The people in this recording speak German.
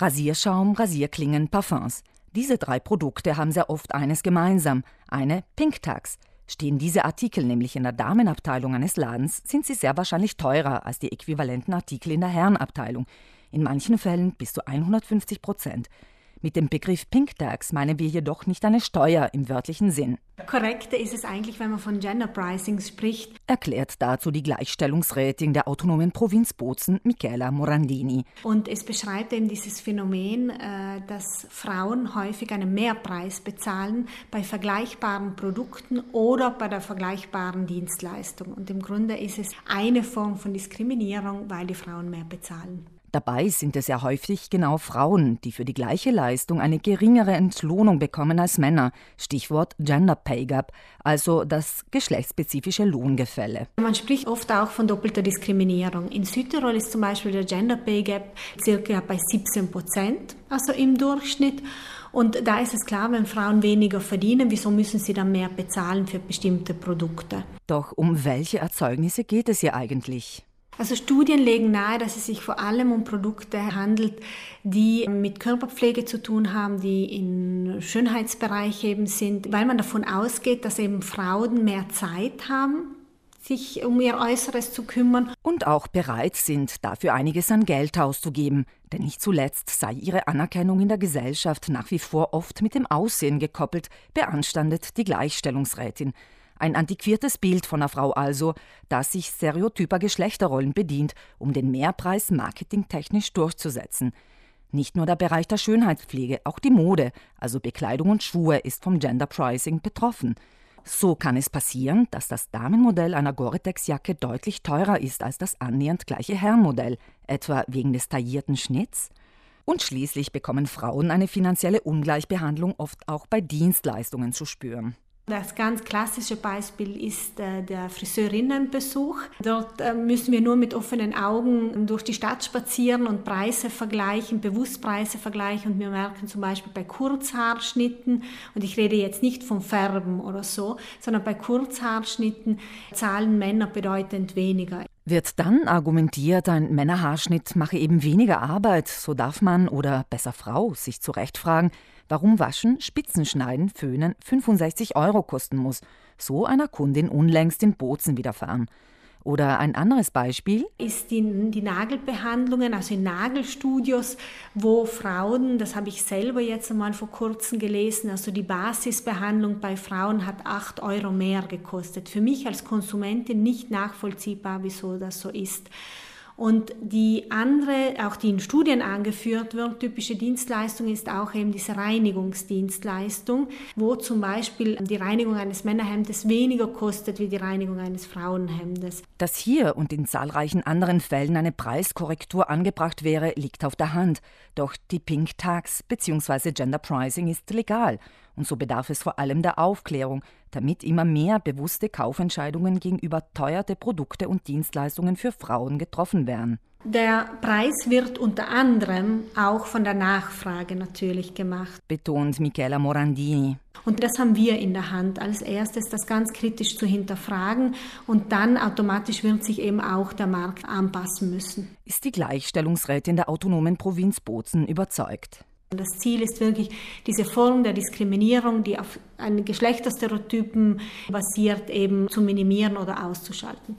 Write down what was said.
Rasierschaum, Rasierklingen, Parfums. Diese drei Produkte haben sehr oft eines gemeinsam, eine Pink Tax. Stehen diese Artikel nämlich in der Damenabteilung eines Ladens, sind sie sehr wahrscheinlich teurer als die äquivalenten Artikel in der Herrenabteilung. In manchen Fällen bis zu 150 Prozent. Mit dem Begriff Pink Tax meinen wir jedoch nicht eine Steuer im wörtlichen Sinn. Korrekter ist es eigentlich, wenn man von Gender Pricing spricht. Erklärt dazu die Gleichstellungsrätin der autonomen Provinz Bozen, Michaela Morandini. Und es beschreibt eben dieses Phänomen, äh, dass Frauen häufig einen Mehrpreis bezahlen bei vergleichbaren Produkten oder bei der vergleichbaren Dienstleistung. Und im Grunde ist es eine Form von Diskriminierung, weil die Frauen mehr bezahlen. Dabei sind es ja häufig genau Frauen, die für die gleiche Leistung eine geringere Entlohnung bekommen als Männer. Stichwort Gender Pay Gap, also das geschlechtsspezifische Lohngefälle. Man spricht oft auch von doppelter Diskriminierung. In Südtirol ist zum Beispiel der Gender Pay Gap circa bei 17 Prozent, also im Durchschnitt. Und da ist es klar, wenn Frauen weniger verdienen, wieso müssen sie dann mehr bezahlen für bestimmte Produkte? Doch um welche Erzeugnisse geht es hier eigentlich? Also Studien legen nahe, dass es sich vor allem um Produkte handelt, die mit Körperpflege zu tun haben, die im Schönheitsbereich eben sind, weil man davon ausgeht, dass eben Frauen mehr Zeit haben, sich um ihr Äußeres zu kümmern. Und auch bereit sind, dafür einiges an Geld auszugeben. Denn nicht zuletzt sei ihre Anerkennung in der Gesellschaft nach wie vor oft mit dem Aussehen gekoppelt, beanstandet die Gleichstellungsrätin. Ein antiquiertes Bild von einer Frau also, das sich stereotyper Geschlechterrollen bedient, um den Mehrpreis marketingtechnisch durchzusetzen. Nicht nur der Bereich der Schönheitspflege, auch die Mode, also Bekleidung und Schuhe, ist vom Gender Pricing betroffen. So kann es passieren, dass das Damenmodell einer Gore-Tex-Jacke deutlich teurer ist als das annähernd gleiche Herrenmodell, etwa wegen des taillierten Schnitts. Und schließlich bekommen Frauen eine finanzielle Ungleichbehandlung oft auch bei Dienstleistungen zu spüren. Das ganz klassische Beispiel ist äh, der Friseurinnenbesuch. Dort äh, müssen wir nur mit offenen Augen durch die Stadt spazieren und Preise vergleichen, bewusst Preise vergleichen. Und wir merken zum Beispiel bei Kurzhaarschnitten, und ich rede jetzt nicht vom Färben oder so, sondern bei Kurzhaarschnitten zahlen Männer bedeutend weniger. Wird dann argumentiert, ein Männerhaarschnitt mache eben weniger Arbeit, so darf man oder besser Frau sich zurechtfragen, warum Waschen, Spitzenschneiden, Föhnen 65 Euro kosten muss. So einer Kundin unlängst in Bozen widerfahren. Oder ein anderes Beispiel ist die, die Nagelbehandlungen, also in Nagelstudios, wo Frauen, das habe ich selber jetzt einmal vor kurzem gelesen, also die Basisbehandlung bei Frauen hat 8 Euro mehr gekostet. Für mich als Konsumentin nicht nachvollziehbar, wieso das so ist. Und die andere, auch die in Studien angeführt wird, typische Dienstleistung ist auch eben diese Reinigungsdienstleistung, wo zum Beispiel die Reinigung eines Männerhemdes weniger kostet wie die Reinigung eines Frauenhemdes. Dass hier und in zahlreichen anderen Fällen eine Preiskorrektur angebracht wäre, liegt auf der Hand. Doch die Pink Tax bzw. Gender Pricing ist legal und so bedarf es vor allem der Aufklärung, damit immer mehr bewusste Kaufentscheidungen gegenüber teuerte Produkte und Dienstleistungen für Frauen getroffen werden. Der Preis wird unter anderem auch von der Nachfrage natürlich gemacht, betont Michela Morandini. Und das haben wir in der Hand, als erstes das ganz kritisch zu hinterfragen und dann automatisch wird sich eben auch der Markt anpassen müssen. Ist die Gleichstellungsrätin der autonomen Provinz Bozen überzeugt? Das Ziel ist wirklich, diese Form der Diskriminierung, die auf einen Geschlechterstereotypen basiert, eben zu minimieren oder auszuschalten.